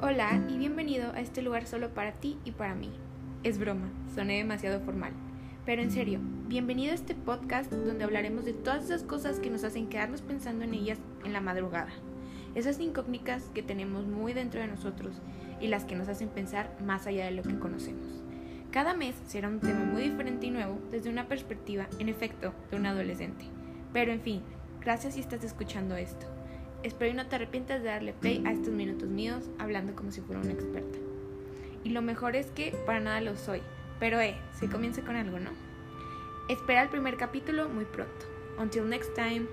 Hola y bienvenido a este lugar solo para ti y para mí. Es broma, soné demasiado formal. Pero en serio, bienvenido a este podcast donde hablaremos de todas esas cosas que nos hacen quedarnos pensando en ellas en la madrugada. Esas incógnitas que tenemos muy dentro de nosotros y las que nos hacen pensar más allá de lo que conocemos. Cada mes será un tema muy diferente y nuevo desde una perspectiva, en efecto, de un adolescente. Pero en fin, gracias si estás escuchando esto. Espero y no te arrepientas de darle play a estos minutos míos hablando como si fuera una experta. Y lo mejor es que para nada lo soy, pero eh, se comienza con algo, ¿no? Espera el primer capítulo muy pronto. Until next time.